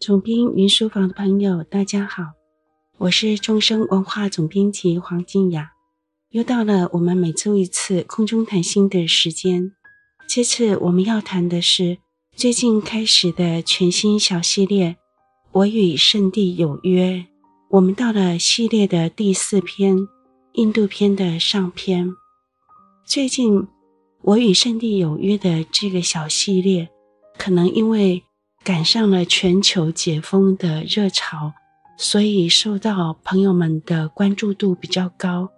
总编云书房的朋友，大家好，我是众生文化总编辑黄静雅，又到了我们每周一次空中谈心的时间。这次我们要谈的是最近开始的全新小系列《我与圣地有约》，我们到了系列的第四篇，印度篇的上篇。最近《我与圣地有约》的这个小系列，可能因为赶上了全球解封的热潮，所以受到朋友们的关注度比较高，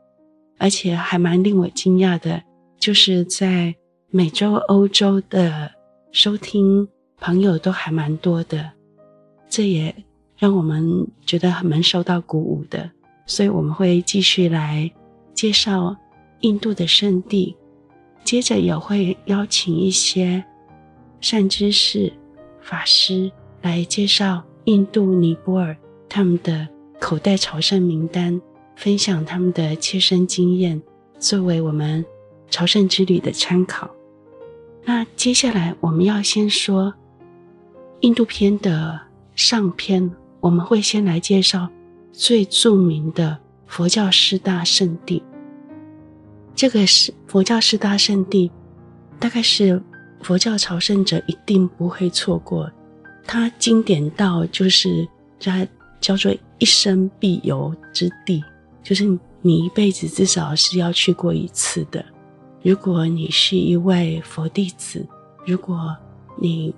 而且还蛮令我惊讶的，就是在美洲、欧洲的收听朋友都还蛮多的，这也让我们觉得很蛮受到鼓舞的。所以我们会继续来介绍印度的圣地，接着也会邀请一些善知识。法师来介绍印度、尼泊尔他们的口袋朝圣名单，分享他们的切身经验，作为我们朝圣之旅的参考。那接下来我们要先说印度篇的上篇，我们会先来介绍最著名的佛教四大圣地。这个是佛教四大圣地，大概是。佛教朝圣者一定不会错过，它经典到就是它叫做一生必游之地，就是你一辈子至少是要去过一次的。如果你是一位佛弟子，如果你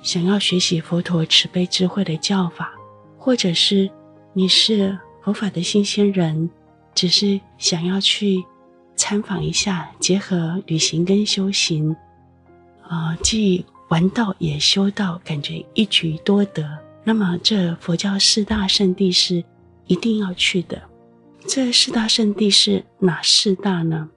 想要学习佛陀慈悲智慧的教法，或者是你是佛法的新鲜人，只是想要去参访一下，结合旅行跟修行。啊、呃，既玩道也修道，感觉一举多得。那么，这佛教四大圣地是一定要去的。这四大圣地是哪四大呢？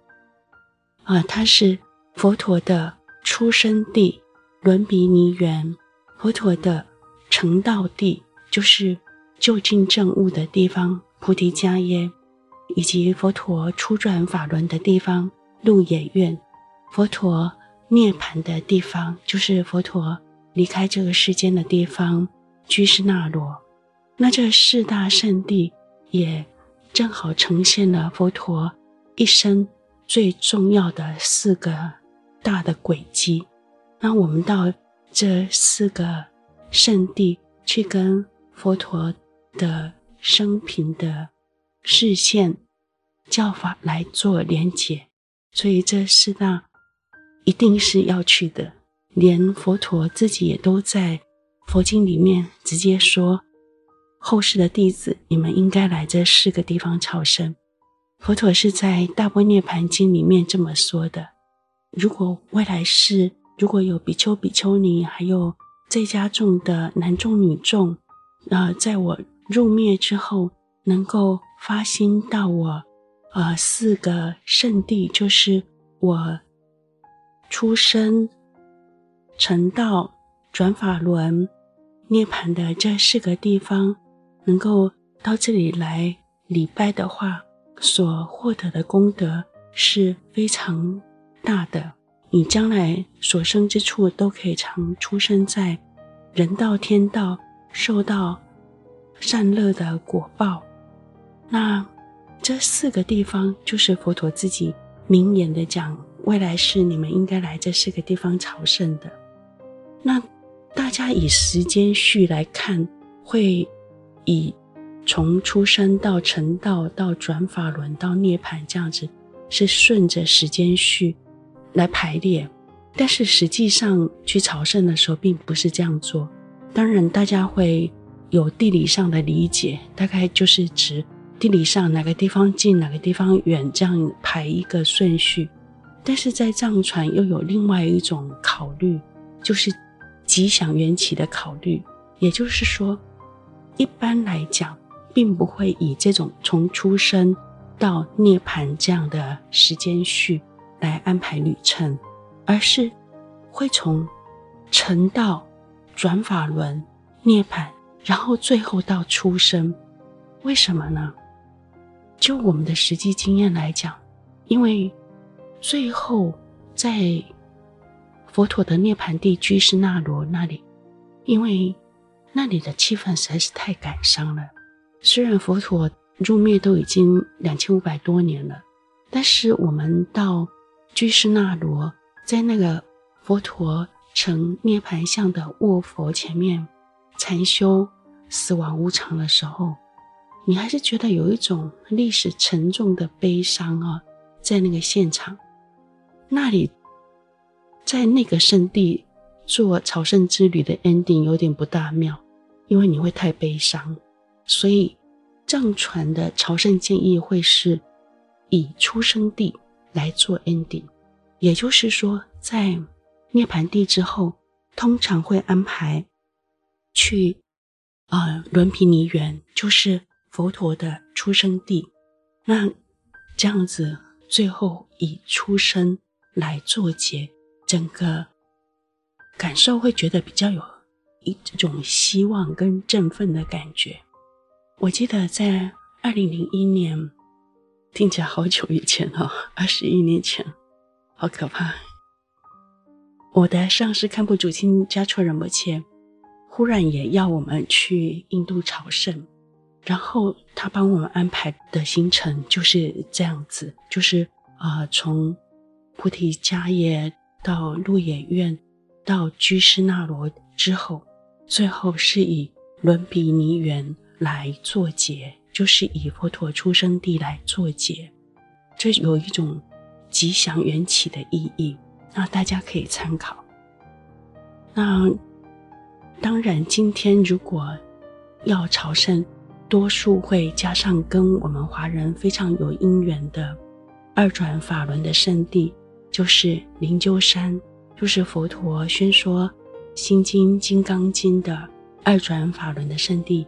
啊、它是佛陀的出生地伦比尼园，佛陀的成道地就是就近证悟的地方菩提迦耶，以及佛陀初转法轮的地方鹿野苑，佛陀。涅槃的地方，就是佛陀离开这个世间的地方，居士那罗。那这四大圣地也正好呈现了佛陀一生最重要的四个大的轨迹。那我们到这四个圣地去跟佛陀的生平的视线教法来做连结，所以这四大。一定是要去的，连佛陀自己也都在佛经里面直接说：“后世的弟子，你们应该来这四个地方朝圣。”佛陀是在《大般涅槃经》里面这么说的。如果未来世如果有比丘、比丘尼，还有在家众的男众、女众，呃，在我入灭之后，能够发心到我，呃，四个圣地，就是我。出生、成道、转法轮、涅槃的这四个地方，能够到这里来礼拜的话，所获得的功德是非常大的。你将来所生之处都可以常出生在人道、天道，受到善乐的果报。那这四个地方，就是佛陀自己明言的讲。未来是你们应该来这四个地方朝圣的。那大家以时间序来看，会以从出生到成道到转法轮到涅槃这样子，是顺着时间序来排列。但是实际上去朝圣的时候，并不是这样做。当然，大家会有地理上的理解，大概就是指地理上哪个地方近，哪个地方远，这样排一个顺序。但是在藏传又有另外一种考虑，就是吉祥缘起的考虑。也就是说，一般来讲，并不会以这种从出生到涅槃这样的时间序来安排旅程，而是会从成道、转法轮、涅槃，然后最后到出生。为什么呢？就我们的实际经验来讲，因为。最后，在佛陀的涅槃地居士那罗那里，因为那里的气氛实在是太感伤了。虽然佛陀入灭都已经两千五百多年了，但是我们到居士那罗，在那个佛陀成涅槃像的卧佛前面禅修死亡无常的时候，你还是觉得有一种历史沉重的悲伤啊，在那个现场，那里，在那个圣地做朝圣之旅的 ending 有点不大妙，因为你会太悲伤，所以藏传的朝圣建议会是以出生地来做 ending，也就是说，在涅槃地之后，通常会安排去呃伦毗尼园，就是。佛陀的出生地，那这样子最后以出生来做结，整个感受会觉得比较有一种希望跟振奋的感觉。我记得在二零零一年，听起来好久以前哦，二十一年前，好可怕。我的上司堪布祖钦嘉措仁波切忽然也要我们去印度朝圣。然后他帮我们安排的行程就是这样子，就是啊、从菩提迦耶到鹿野苑，到居士那罗之后，最后是以伦比尼园来作结，就是以佛陀出生地来作结，这有一种吉祥缘起的意义，那大家可以参考。那当然，今天如果要朝圣。多数会加上跟我们华人非常有因缘的二转法轮的圣地，就是灵鹫山，就是佛陀宣说《心经》《金刚经》的二转法轮的圣地，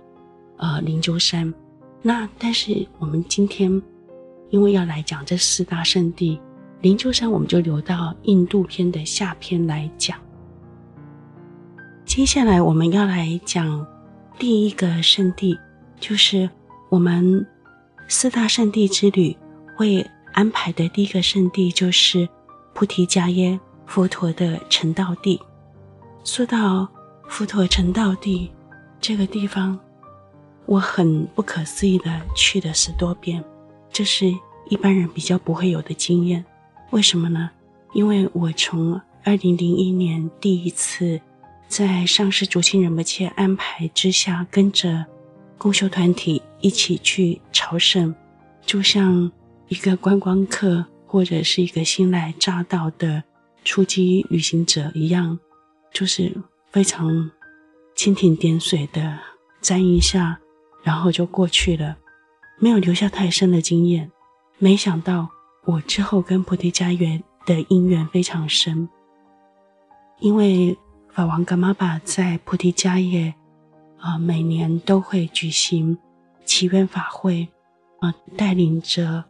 呃，灵鹫山。那但是我们今天因为要来讲这四大圣地，灵鹫山我们就留到印度篇的下篇来讲。接下来我们要来讲第一个圣地。就是我们四大圣地之旅会安排的第一个圣地，就是菩提迦耶佛陀的成道地。说到佛陀成道地这个地方，我很不可思议的去了十多遍，这是一般人比较不会有的经验。为什么呢？因为我从二零零一年第一次在上师祖钦仁波切安排之下，跟着。共修团体一起去朝圣，就像一个观光客或者是一个新来乍到的初级旅行者一样，就是非常蜻蜓点水的沾一下，然后就过去了，没有留下太深的经验。没想到我之后跟菩提迦耶的因缘非常深，因为法王噶玛巴在菩提迦耶。啊，每年都会举行祈愿法会，啊，带领着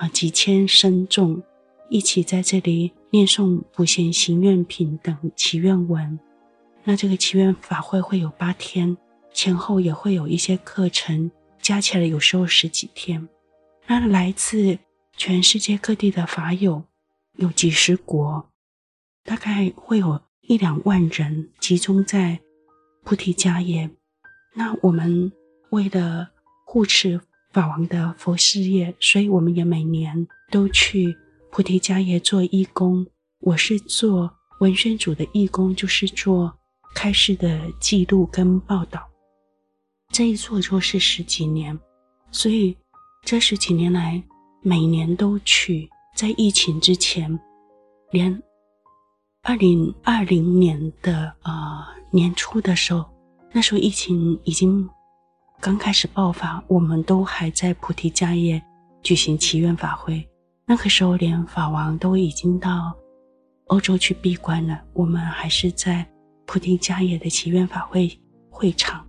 啊几千僧众一起在这里念诵普贤行愿品等祈愿文。那这个祈愿法会会有八天，前后也会有一些课程，加起来有时候十几天。那来自全世界各地的法友有几十国，大概会有一两万人集中在菩提迦耶。那我们为了护持法王的佛事业，所以我们也每年都去菩提迦耶做义工。我是做文宣组的义工，就是做开示的记录跟报道。这一做就是十几年，所以这十几年来每年都去。在疫情之前，连二零二零年的呃年初的时候。那时候疫情已经刚开始爆发，我们都还在菩提迦叶举行祈愿法会。那个时候，连法王都已经到欧洲去闭关了，我们还是在菩提迦叶的祈愿法会会场。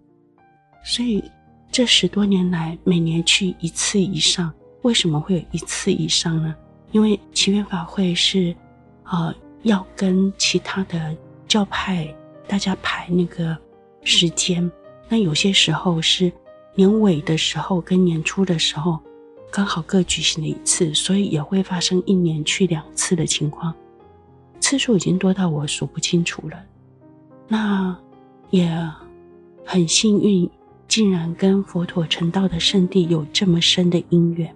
所以这十多年来，每年去一次以上。为什么会有一次以上呢？因为祈愿法会是，呃，要跟其他的教派大家排那个。时间，那有些时候是年尾的时候跟年初的时候，刚好各举行了一次，所以也会发生一年去两次的情况，次数已经多到我数不清楚了。那也很幸运，竟然跟佛陀成道的圣地有这么深的因缘。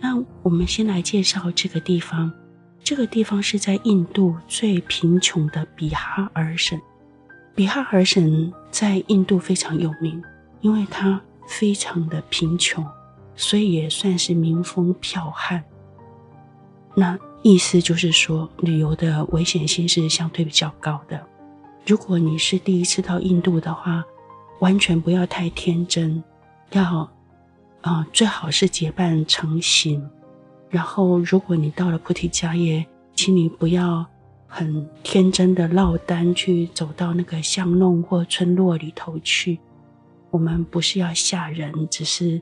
那我们先来介绍这个地方。这个地方是在印度最贫穷的比哈尔省。比哈尔省在印度非常有名，因为它非常的贫穷，所以也算是民风剽悍。那意思就是说，旅游的危险性是相对比较高的。如果你是第一次到印度的话，完全不要太天真，要、呃，最好是结伴成行。然后，如果你到了菩提迦耶，请你不要很天真的落单去走到那个巷弄或村落里头去。我们不是要吓人，只是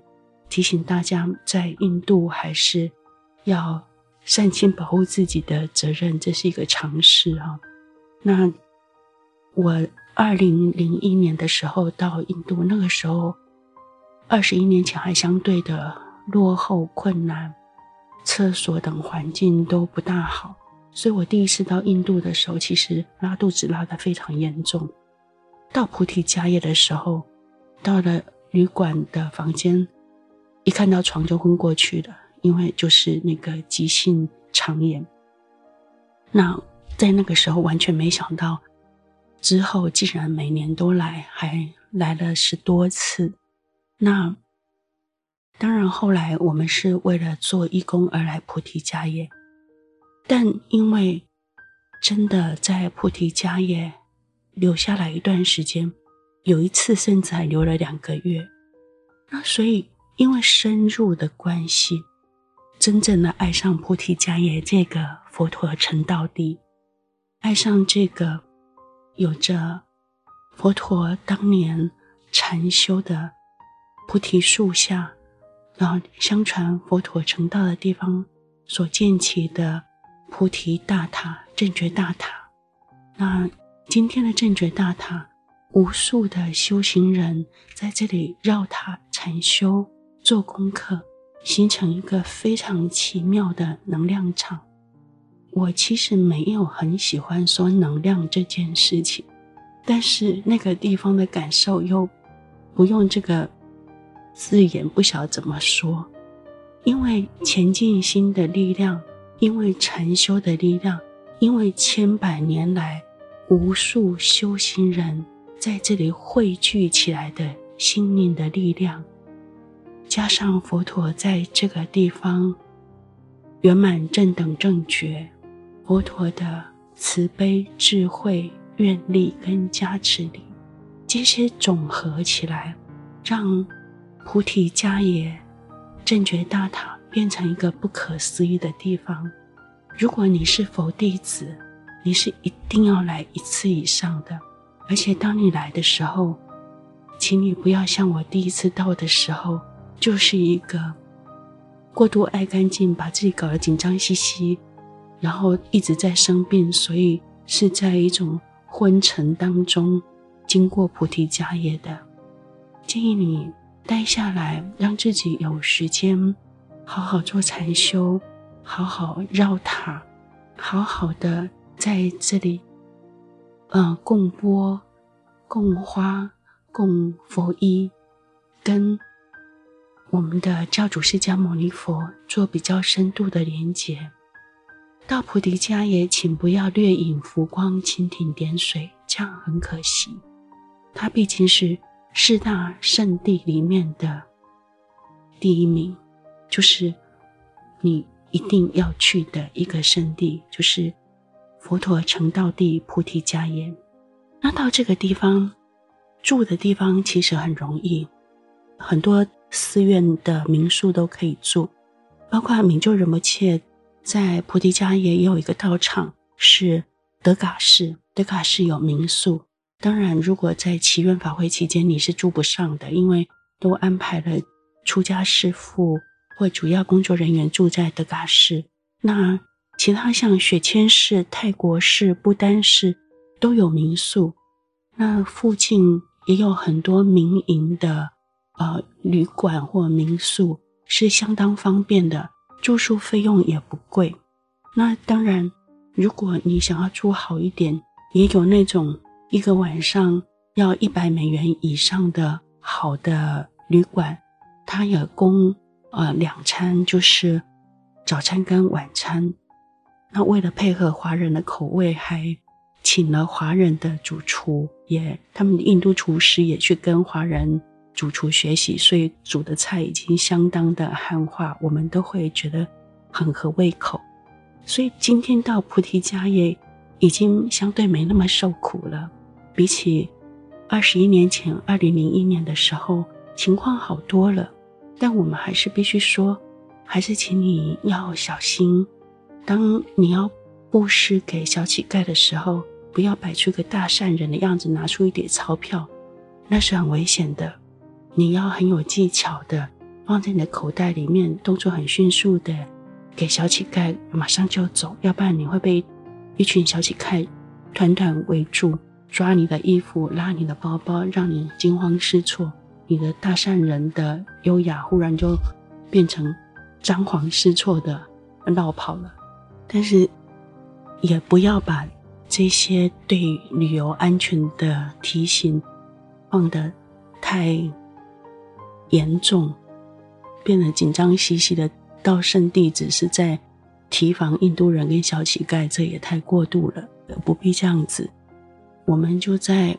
提醒大家，在印度还是要善尽保护自己的责任，这是一个常识啊。那我二零零一年的时候到印度，那个时候二十一年前还相对的落后困难。厕所等环境都不大好，所以我第一次到印度的时候，其实拉肚子拉得非常严重。到菩提迦耶的时候，到了旅馆的房间，一看到床就昏过去了，因为就是那个急性肠炎。那在那个时候完全没想到，之后竟然每年都来，还来了十多次。那。当然，后来我们是为了做义工而来菩提迦耶，但因为真的在菩提迦耶留下来一段时间，有一次甚至还留了两个月，那所以因为深入的关系，真正的爱上菩提迦耶这个佛陀成道地，爱上这个有着佛陀当年禅修的菩提树下。然后，相传佛陀成道的地方所建起的菩提大塔、正觉大塔。那今天的正觉大塔，无数的修行人在这里绕塔禅修、做功课，形成一个非常奇妙的能量场。我其实没有很喜欢说能量这件事情，但是那个地方的感受又不用这个。字眼不晓得怎么说，因为前进心的力量，因为禅修的力量，因为千百年来无数修行人在这里汇聚起来的心灵的力量，加上佛陀在这个地方圆满正等正觉，佛陀的慈悲、智慧、愿力跟加持力，这些总合起来，让。菩提迦耶正觉大塔变成一个不可思议的地方。如果你是佛弟子，你是一定要来一次以上的。而且当你来的时候，请你不要像我第一次到的时候，就是一个过度爱干净，把自己搞得紧张兮兮，然后一直在生病，所以是在一种昏沉当中经过菩提迦耶的。建议你。待下来，让自己有时间好好做禅修，好好绕塔，好好的在这里，呃，供钵、供花、供佛衣，跟我们的教主释迦牟尼佛做比较深度的连结。到菩提迦也，请不要掠影浮光、蜻蜓点水，这样很可惜。它毕竟是。四大圣地里面的第一名，就是你一定要去的一个圣地，就是佛陀成道地菩提迦耶。那到这个地方住的地方其实很容易，很多寺院的民宿都可以住，包括明就仁波切在菩提迦耶也有一个道场，是德嘎寺，德嘎寺有民宿。当然，如果在祈愿法会期间你是住不上的，因为都安排了出家师父或主要工作人员住在德嘎寺。那其他像雪谦寺、泰国寺、不丹寺都有民宿，那附近也有很多民营的呃旅馆或民宿，是相当方便的，住宿费用也不贵。那当然，如果你想要住好一点，也有那种。一个晚上要一百美元以上的好的旅馆，它有供呃两餐，就是早餐跟晚餐。那为了配合华人的口味，还请了华人的主厨，也他们印度厨师也去跟华人主厨学习，所以煮的菜已经相当的汉化，我们都会觉得很合胃口。所以今天到菩提迦耶，已经相对没那么受苦了，比起二十一年前，二零零一年的时候，情况好多了。但我们还是必须说，还是请你要小心。当你要布施给小乞丐的时候，不要摆出个大善人的样子，拿出一叠钞票，那是很危险的。你要很有技巧的放在你的口袋里面，动作很迅速的给小乞丐，马上就走，要不然你会被一群小乞丐团团围住，抓你的衣服，拉你的包包，让你惊慌失措。你的大善人的优雅忽然就变成张皇失措的落跑了。但是也不要把这些对旅游安全的提醒放得太严重，变得紧张兮兮的。到圣地只是在提防印度人跟小乞丐，这也太过度了，不必这样子。我们就在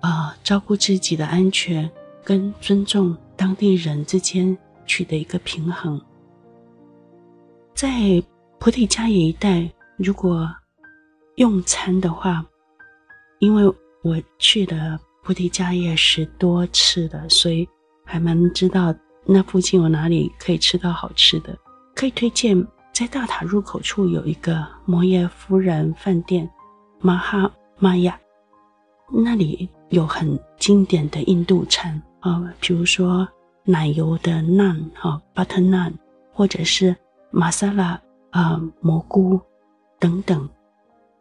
啊、呃、照顾自己的安全跟尊重当地人之间取得一个平衡。在菩提迦耶一带，如果用餐的话，因为我去的菩提迦耶是多次的，所以还蛮知道那附近有哪里可以吃到好吃的。可以推荐，在大塔入口处有一个摩耶夫人饭店，玛哈玛雅，那里有很经典的印度餐啊，比如说奶油的 nan 哈，butter naan，或者是玛莎拉啊蘑菇等等，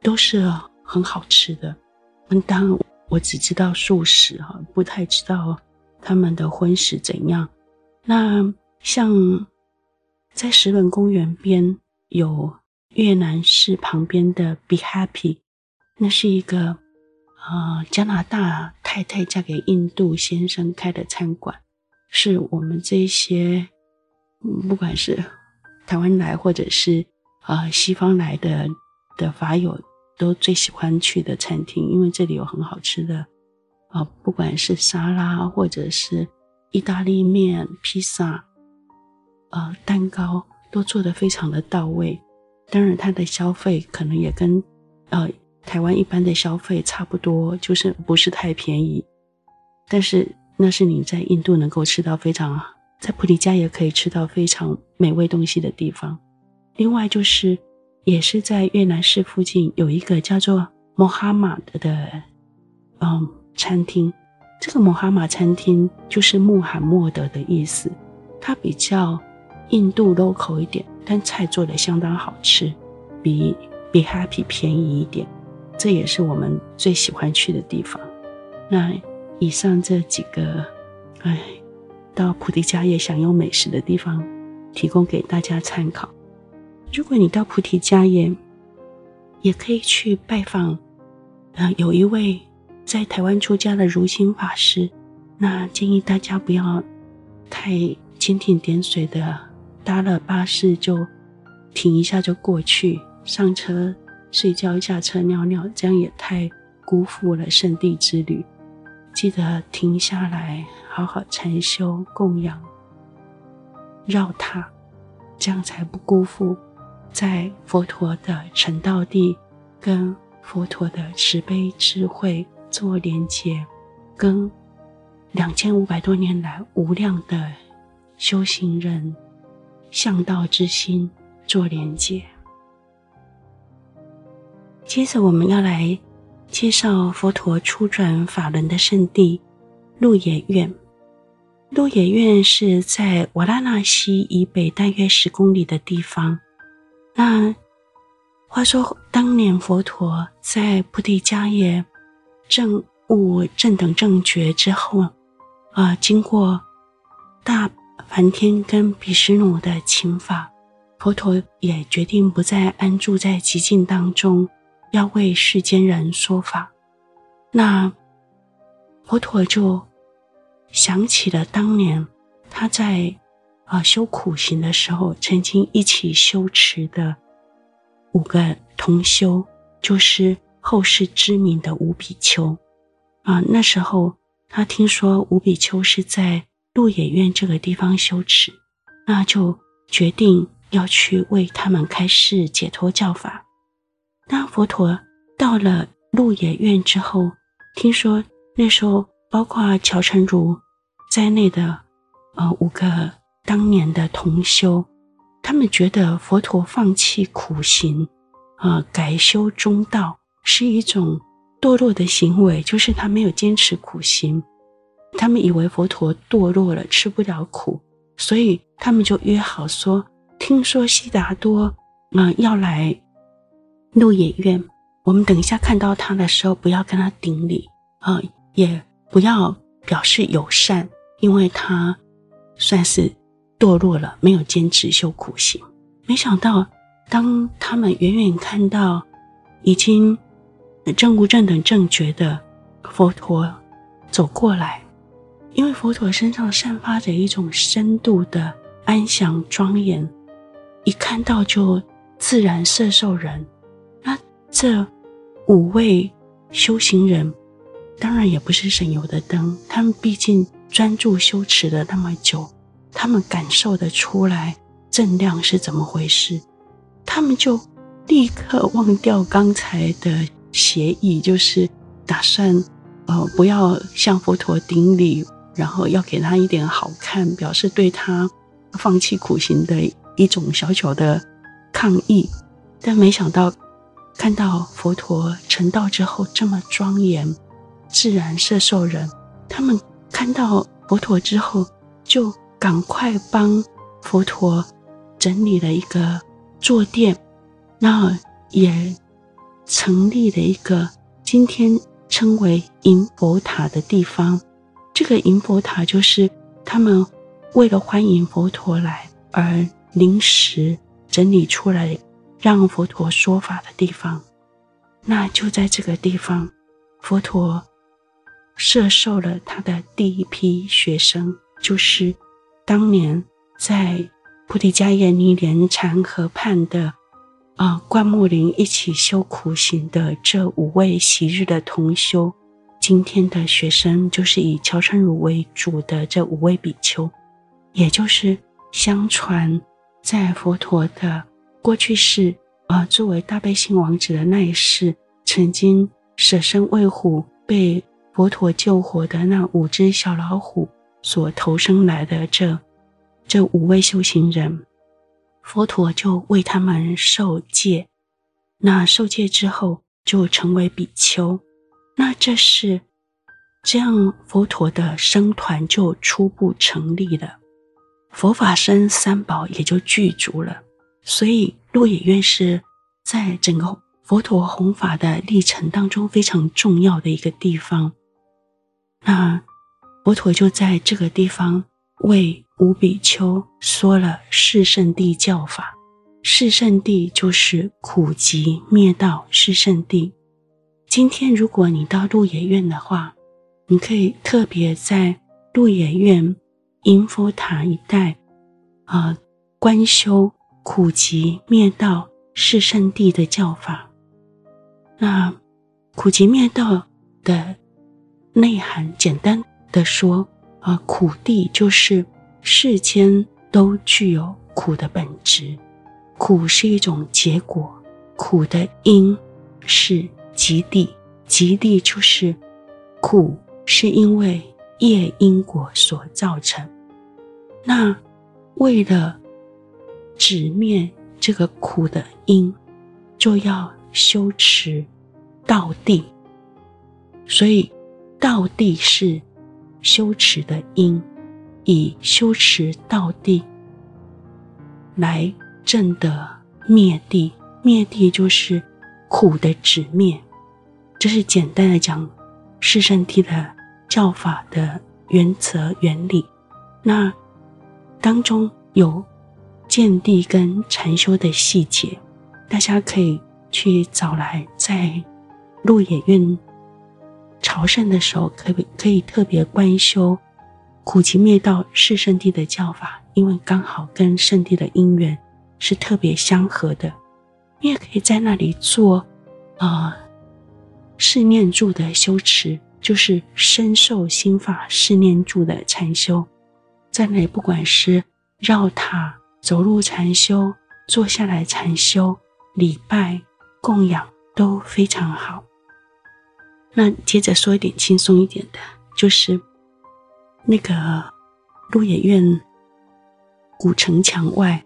都是很好吃的。嗯，当我只知道素食哈，不太知道他们的荤食怎样。那像。在石门公园边有越南式旁边的 Be Happy，那是一个、呃、加拿大太太嫁给印度先生开的餐馆，是我们这些不管是台湾来或者是啊、呃、西方来的的法友都最喜欢去的餐厅，因为这里有很好吃的啊、呃，不管是沙拉或者是意大利面、披萨。呃，蛋糕都做得非常的到位，当然它的消费可能也跟呃台湾一般的消费差不多，就是不是太便宜。但是那是你在印度能够吃到非常，在菩提迦耶可以吃到非常美味东西的地方。另外就是，也是在越南市附近有一个叫做摩哈马的的嗯餐厅，这个摩哈马餐厅就是穆罕默德的意思，它比较。印度 local 一点，但菜做的相当好吃，比比 Happy 便宜一点，这也是我们最喜欢去的地方。那以上这几个，哎，到菩提迦耶享用美食的地方，提供给大家参考。如果你到菩提迦耶，也可以去拜访，呃，有一位在台湾出家的如心法师。那建议大家不要太蜻蜓点水的。搭了巴士就停一下就过去，上车睡觉，下车尿尿，这样也太辜负了圣地之旅。记得停下来好好禅修供养，绕塔，这样才不辜负在佛陀的成道地跟佛陀的慈悲智慧做连接，跟两千五百多年来无量的修行人。向道之心做连接。接着，我们要来介绍佛陀初转法轮的圣地鹿野苑。鹿野苑是在瓦拉纳西以北大约十公里的地方。那话说，当年佛陀在菩提迦耶证悟正等正觉之后，啊、经过大。梵天跟毗湿奴的请法，佛陀也决定不再安住在寂静当中，要为世间人说法。那佛陀就想起了当年他在啊修苦行的时候，曾经一起修持的五个同修，就是后世知名的五比丘啊。那时候他听说五比丘是在鹿野苑这个地方修持，那就决定要去为他们开示解脱教法。当佛陀到了鹿野苑之后，听说。那时候，包括乔成如在内的呃五个当年的同修，他们觉得佛陀放弃苦行，呃改修中道是一种堕落的行为，就是他没有坚持苦行。他们以为佛陀堕落了，吃不了苦，所以他们就约好说：听说悉达多嗯、要来鹿野苑，我们等一下看到他的时候，不要跟他顶礼啊。呃也不要表示友善，因为他算是堕落了，没有坚持修苦行。没想到，当他们远远看到已经证悟正等正觉的佛陀走过来，因为佛陀身上散发着一种深度的安详庄严，一看到就自然摄受人。那这五位修行人。当然也不是省油的灯，他们毕竟专注修持了那么久，他们感受得出来正量是怎么回事，他们就立刻忘掉刚才的协议，就是打算呃不要向佛陀顶礼，然后要给他一点好看，表示对他放弃苦行的一种小小的抗议，但没想到看到佛陀成道之后这么庄严。自然摄受人，他们看到佛陀之后，就赶快帮佛陀整理了一个坐垫，然后也成立了一个今天称为银佛塔的地方。这个银佛塔就是他们为了欢迎佛陀来而临时整理出来，让佛陀说法的地方。那就在这个地方，佛陀。射受了他的第一批学生，就是当年在菩提迦耶尼连禅河畔的啊灌木林一起修苦行的这五位昔日的同修。今天的学生就是以乔陈如为主的这五位比丘，也就是相传在佛陀的过去世啊，作为大悲心王子的那一世，曾经舍身喂虎被。佛陀救活的那五只小老虎所投生来的这这五位修行人，佛陀就为他们受戒。那受戒之后就成为比丘。那这是这样，佛陀的僧团就初步成立了，佛法僧三宝也就具足了。所以鹿野苑是在整个佛陀弘法的历程当中非常重要的一个地方。那佛陀就在这个地方为五比丘说了四圣地教法。四圣地就是苦集灭道四圣地。今天如果你到鹿野苑的话，你可以特别在鹿野苑迎佛塔一带，啊、呃，观修苦集灭道四圣地的教法。那苦集灭道的。内涵简单的说，啊，苦谛就是世间都具有苦的本质，苦是一种结果，苦的因是极谛，极谛就是苦是因为业因果所造成。那为了直面这个苦的因，就要修持道谛，所以。道地是修持的因，以修持道地来证得灭地。灭地就是苦的止灭。这是简单的讲四圣谛的教法的原则原理。那当中有见地跟禅修的细节，大家可以去找来在鹿野苑。朝圣的时候，可以可以特别观修苦集灭道是圣地的教法，因为刚好跟圣地的因缘是特别相合的。你也可以在那里做、呃、四念住的修持，就是身受心法四念住的禅修，在那里不管是绕塔、走路禅修、坐下来禅修、礼拜、供养都非常好。那接着说一点轻松一点的，就是那个鹿野苑古城墙外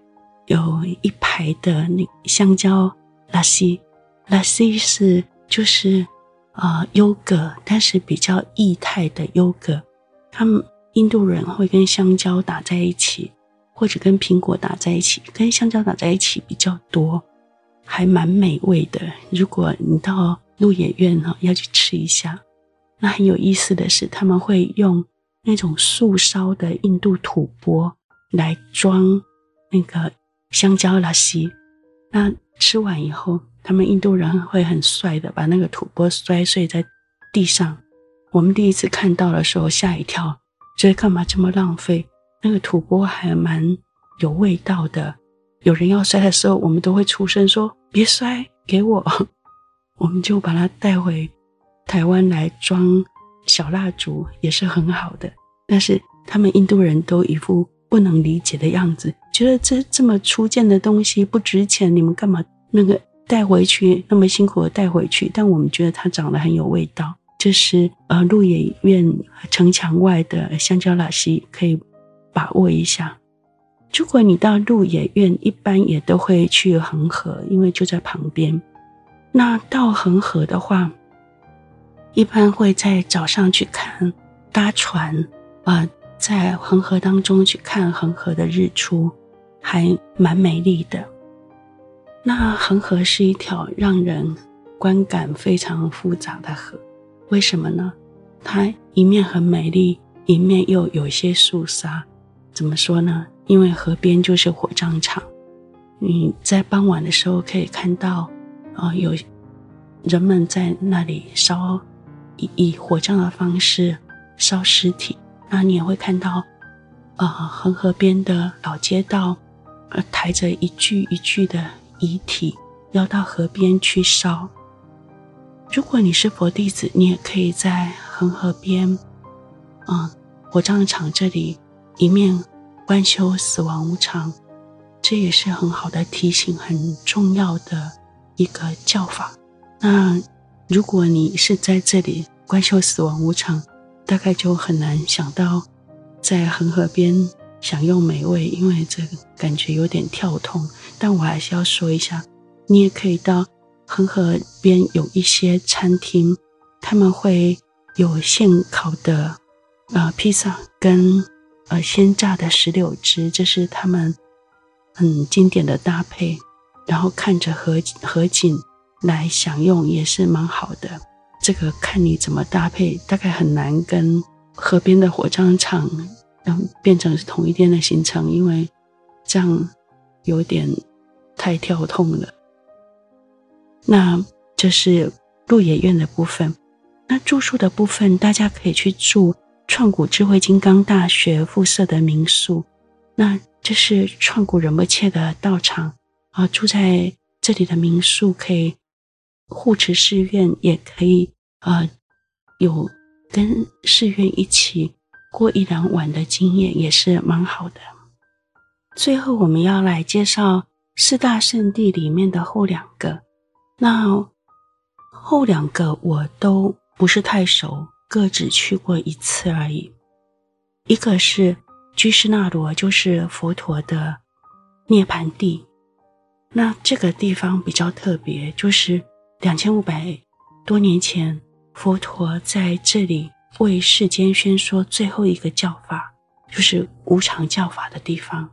有一排的那香蕉拉西，拉西是就是啊优格，但是比较液态的优格。他们印度人会跟香蕉打在一起，或者跟苹果打在一起，跟香蕉打在一起比较多，还蛮美味的。如果你到鹿野苑哈，要去吃一下。那很有意思的是，他们会用那种素烧的印度吐钵来装那个香蕉拉西。那吃完以后，他们印度人会很帅的把那个吐钵摔碎在地上。我们第一次看到的时候吓一跳，觉得干嘛这么浪费？那个吐钵还蛮有味道的。有人要摔的时候，我们都会出声说：“别摔，给我。” 我们就把它带回台湾来装小蜡烛，也是很好的。但是他们印度人都一副不能理解的样子，觉得这这么粗贱的东西不值钱，你们干嘛那个带回去？那么辛苦的带回去？但我们觉得它长得很有味道。这是呃鹿野苑城墙外的香蕉拉西，可以把握一下。如果你到鹿野苑，一般也都会去恒河，因为就在旁边。那到恒河的话，一般会在早上去看搭船，啊、在恒河当中去看恒河的日出，还蛮美丽的。那恒河是一条让人观感非常复杂的河，为什么呢？它一面很美丽，一面又有些肃杀。怎么说呢？因为河边就是火葬场，你在傍晚的时候可以看到。啊、哦，有人们在那里烧以以火葬的方式烧尸体，那你也会看到，呃，恒河边的老街道，呃，抬着一具一具的遗体要到河边去烧。如果你是佛弟子，你也可以在恒河边，嗯，火葬场这里一面观修死亡无常，这也是很好的提醒，很重要的。一个叫法。那如果你是在这里观修死亡无常，大概就很难想到在恒河边享用美味，因为这个感觉有点跳痛。但我还是要说一下，你也可以到恒河边有一些餐厅，他们会有现烤的呃披萨跟呃鲜榨的石榴汁，这是他们很经典的搭配。然后看着河河景来享用也是蛮好的，这个看你怎么搭配，大概很难跟河边的火葬场嗯变成是同一天的行程，因为这样有点太跳痛了。那这是鹿野苑的部分，那住宿的部分大家可以去住创古智慧金刚大学附设的民宿，那这是创古仁波切的道场。啊，住在这里的民宿可以护持寺院，也可以呃有跟寺院一起过一两晚的经验，也是蛮好的。最后，我们要来介绍四大圣地里面的后两个。那后两个我都不是太熟，各只去过一次而已。一个是居士那罗，就是佛陀的涅槃地。那这个地方比较特别，就是两千五百多年前，佛陀在这里为世间宣说最后一个教法，就是无常教法的地方。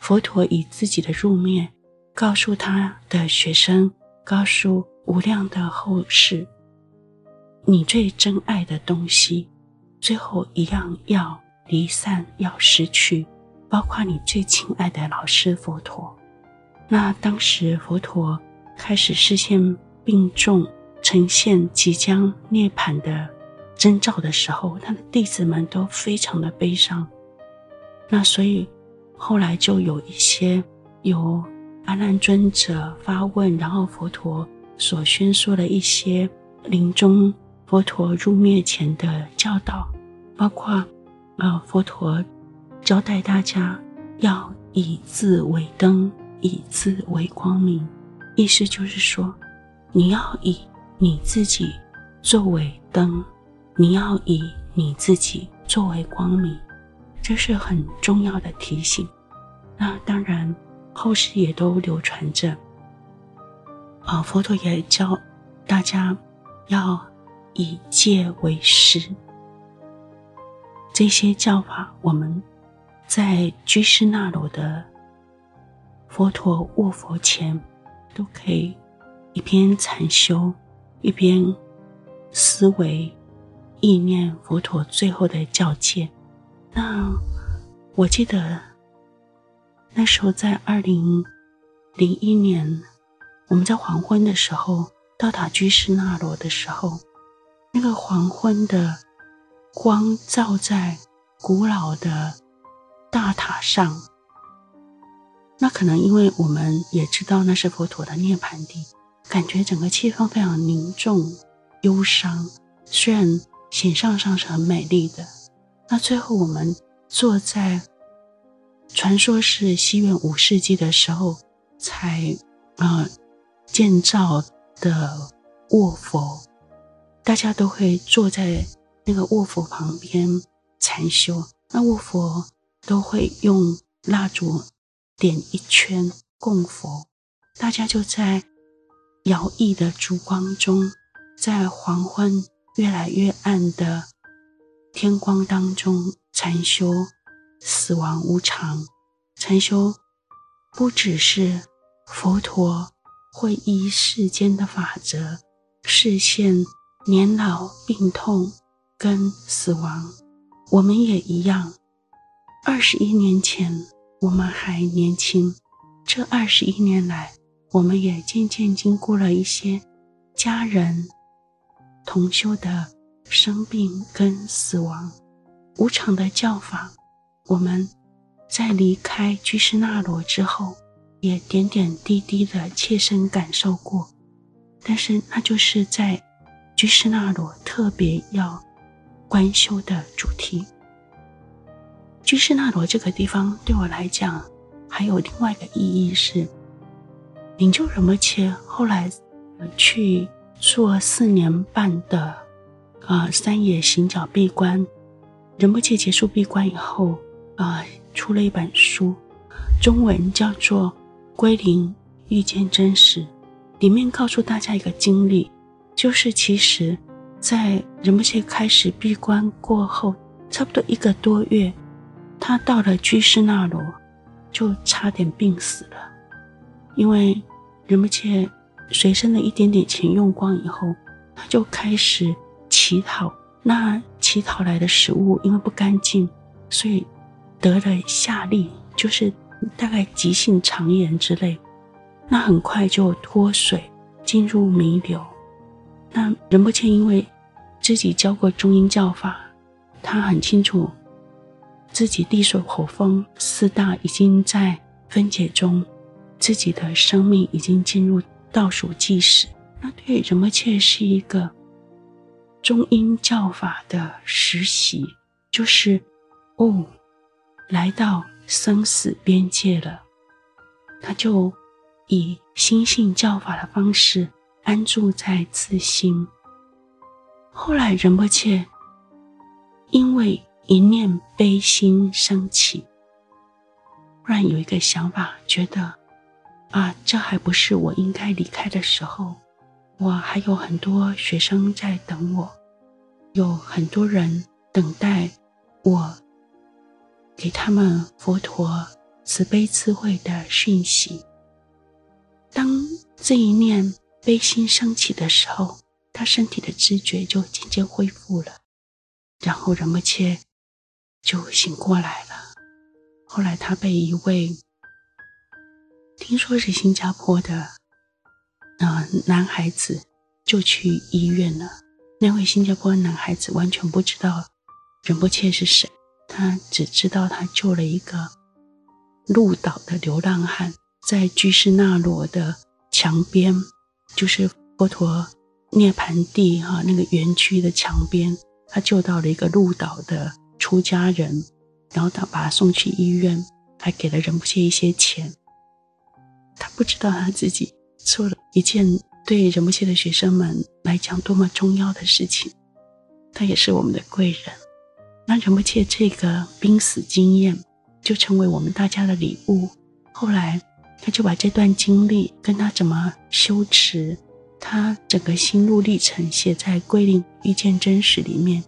佛陀以自己的入灭，告诉他的学生，告诉无量的后世，你最珍爱的东西，最后一样要离散，要失去，包括你最亲爱的老师佛陀。那当时佛陀开始示现病重、呈现即将涅槃的征兆的时候，他的弟子们都非常的悲伤。那所以后来就有一些由阿难尊者发问，然后佛陀所宣说的一些临终佛陀入灭前的教导，包括呃佛陀交代大家要以字为灯，以自为光明，意思就是说你要以你自己作为灯。你要以你自己作为光明，这是很重要的提醒。那当然，后世也都流传着。啊，佛陀也教大家要以戒为师。这些教法，我们在居士那罗的佛陀卧佛前，都可以一边禅修，一边思维。意念佛陀最后的教诫。那我记得那时候在二零零一年，我们在黄昏的时候到达居士那罗的时候，那个黄昏的光照在古老的大塔上。那可能因为我们也知道那是佛陀的涅槃地，感觉整个气氛非常凝重、忧伤。虽然。形象上是很美丽的。那最后我们坐在，传说是西元五世纪的时候才呃建造的卧佛，大家都会坐在那个卧佛旁边禅修。那卧佛都会用蜡烛点一圈供佛，大家就在摇曳的烛光中，在黄昏。越来越暗的天光当中，禅修死亡无常。禅修不只是佛陀会依世间的法则示现年老病痛跟死亡，我们也一样。二十一年前我们还年轻，这二十一年来，我们也渐渐经过了一些家人。同修的生病跟死亡，无常的教法，我们在离开居士那罗之后，也点点滴滴的切身感受过。但是那就是在居士那罗特别要观修的主题。居士那罗这个地方对我来讲，还有另外一个意义是，灵鷲仁波切后来去。做四年半的，呃，山野行脚闭关，仁波切结束闭关以后，啊、出了一本书，中文叫做《归零遇见真实》，里面告诉大家一个经历，就是其实，在仁波切开始闭关过后，差不多一个多月，他到了居士那罗，就差点病死了，因为仁波切。随身的一点点钱用光以后，他就开始乞讨。那乞讨来的食物因为不干净，所以得了下痢，就是大概急性肠炎之类。那很快就脱水，进入弥留。那仁波切因为自己教过中阴教法，他很清楚自己地水火风四大已经在分解中，自己的生命已经进入。倒数计时，那对仁波切是一个中阴教法的实习，就是哦，来到生死边界了，他就以心性教法的方式安住在自心。后来仁波切因为一念悲心升起，突然有一个想法，觉得。啊，这还不是我应该离开的时候，我还有很多学生在等我，有很多人等待我给他们佛陀慈悲智慧的讯息。当这一念悲心升起的时候，他身体的知觉就渐渐恢复了，然后仁波切就醒过来了。后来他被一位。听说是新加坡的，呃，男孩子就去医院了。那位新加坡男孩子完全不知道仁波切是谁，他只知道他救了一个鹿岛的流浪汉，在居士那罗的墙边，就是佛陀涅槃地哈那个园区的墙边，他救到了一个鹿岛的出家人，然后他把他送去医院，还给了仁波切一些钱。他不知道他自己做了一件对仁波切的学生们来讲多么重要的事情，他也是我们的贵人。那仁波切这个濒死经验就成为我们大家的礼物。后来他就把这段经历跟他怎么修持，他整个心路历程写在《桂林遇见真实》里面。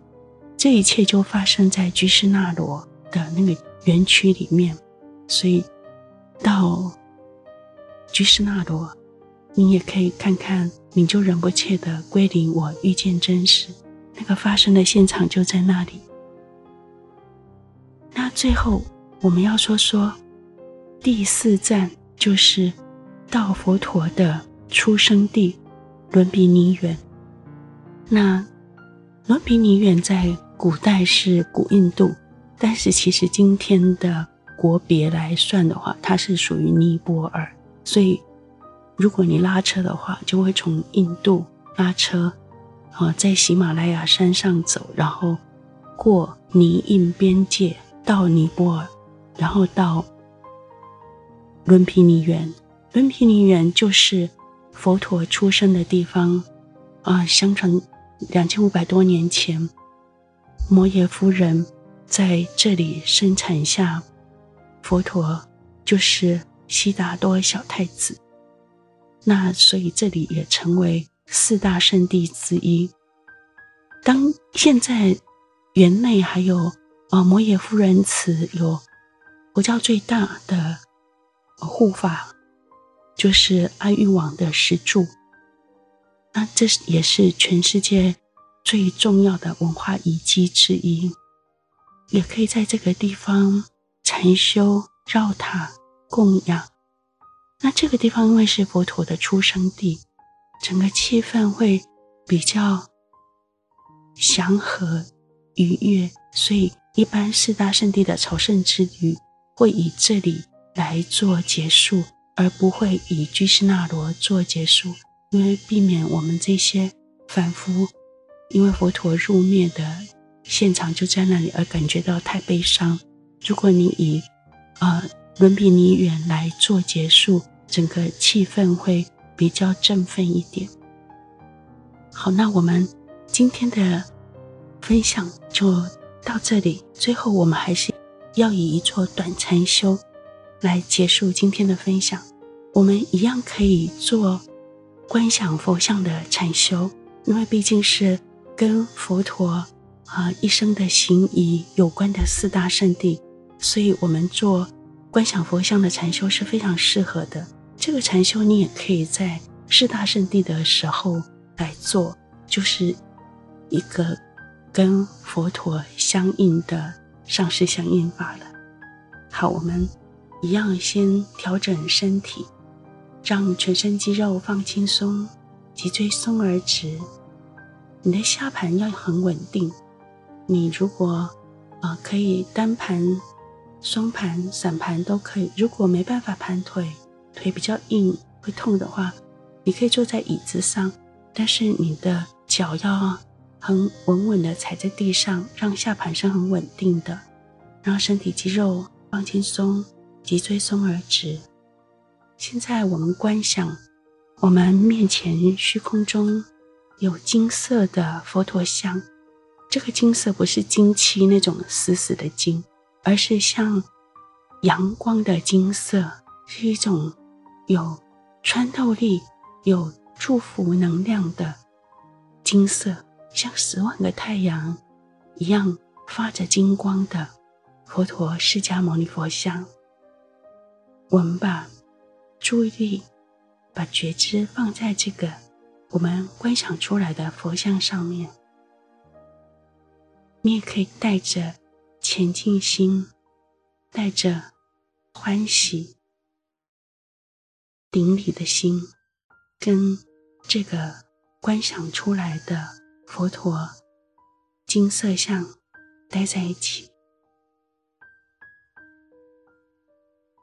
这一切就发生在居士那罗的那个园区里面，所以到。居士那罗，你也可以看看你就仁波切的《归零我遇见真实》，那个发生的现场就在那里。那最后我们要说说第四站，就是到佛陀的出生地伦比尼园。那伦比尼园在古代是古印度，但是其实今天的国别来算的话，它是属于尼泊尔。所以，如果你拉车的话，就会从印度拉车，啊，在喜马拉雅山上走，然后过尼印边界到尼泊尔，然后到伦皮尼园。伦皮尼园就是佛陀出生的地方，啊，相传两千五百多年前，摩耶夫人在这里生产下佛陀，就是。悉达多小太子，那所以这里也成为四大圣地之一。当现在园内还有呃摩耶夫人祠，有佛教最大的护法，就是阿育王的石柱。那这也是全世界最重要的文化遗迹之一，也可以在这个地方禅修绕塔。供养，那这个地方因为是佛陀的出生地，整个气氛会比较祥和愉悦，所以一般四大圣地的朝圣之旅会以这里来做结束，而不会以居士那罗做结束，因为避免我们这些凡夫因为佛陀入灭的现场就在那里而感觉到太悲伤。如果你以呃。伦比尼远来做结束，整个气氛会比较振奋一点。好，那我们今天的分享就到这里。最后，我们还是要以一座短禅修来结束今天的分享。我们一样可以做观想佛像的禅修，因为毕竟是跟佛陀啊、一生的行仪有关的四大圣地，所以我们做。观想佛像的禅修是非常适合的。这个禅修你也可以在四大圣地的时候来做，就是一个跟佛陀相应的上师相应法了。好，我们一样先调整身体，让全身肌肉放轻松，脊椎松而直。你的下盘要很稳定。你如果啊、呃、可以单盘。双盘、散盘都可以。如果没办法盘腿，腿比较硬会痛的话，你可以坐在椅子上，但是你的脚要很稳稳的踩在地上，让下盘是很稳定的，让身体肌肉放轻松，脊椎松而直。现在我们观想，我们面前虚空中有金色的佛陀像，这个金色不是金漆那种死死的金。而是像阳光的金色，是一种有穿透力、有祝福能量的金色，像十万个太阳一样发着金光的佛陀释迦牟尼佛像。我们把注意力、把觉知放在这个我们观想出来的佛像上面，你也可以带着。虔敬心，带着欢喜、顶礼的心，跟这个观想出来的佛陀金色像待在一起。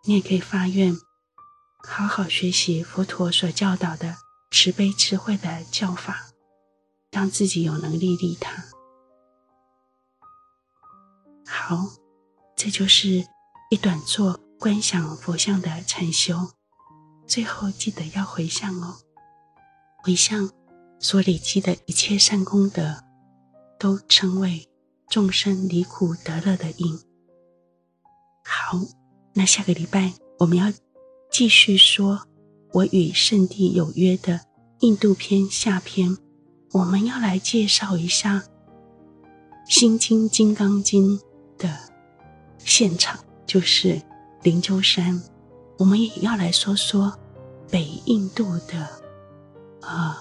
你也可以发愿，好好学习佛陀所教导的慈悲智慧的教法，让自己有能力利他。好，这就是一短坐观想佛像的禅修。最后记得要回向哦，回向所累积的一切善功德，都称为众生离苦得乐的因。好，那下个礼拜我们要继续说“我与圣地有约”的印度篇下篇，我们要来介绍一下《心经》《金刚经》的现场，就是灵鹫山。我们也要来说说北印度的，呃，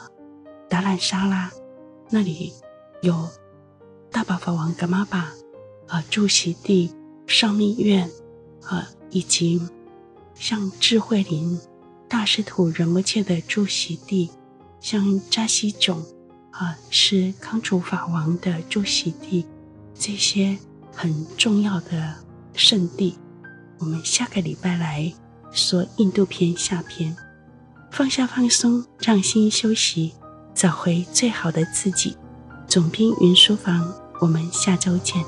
达兰萨拉，那里有大宝法王噶玛巴，呃，住席地上密院，呃，以及像智慧林大师徒仁波切的住席地，像扎西种，啊、是康楚法王的住席地，这些很重要的圣地，我们下个礼拜来。说印度篇下篇，放下放松，让心休息，找回最好的自己。总编云书房，我们下周见。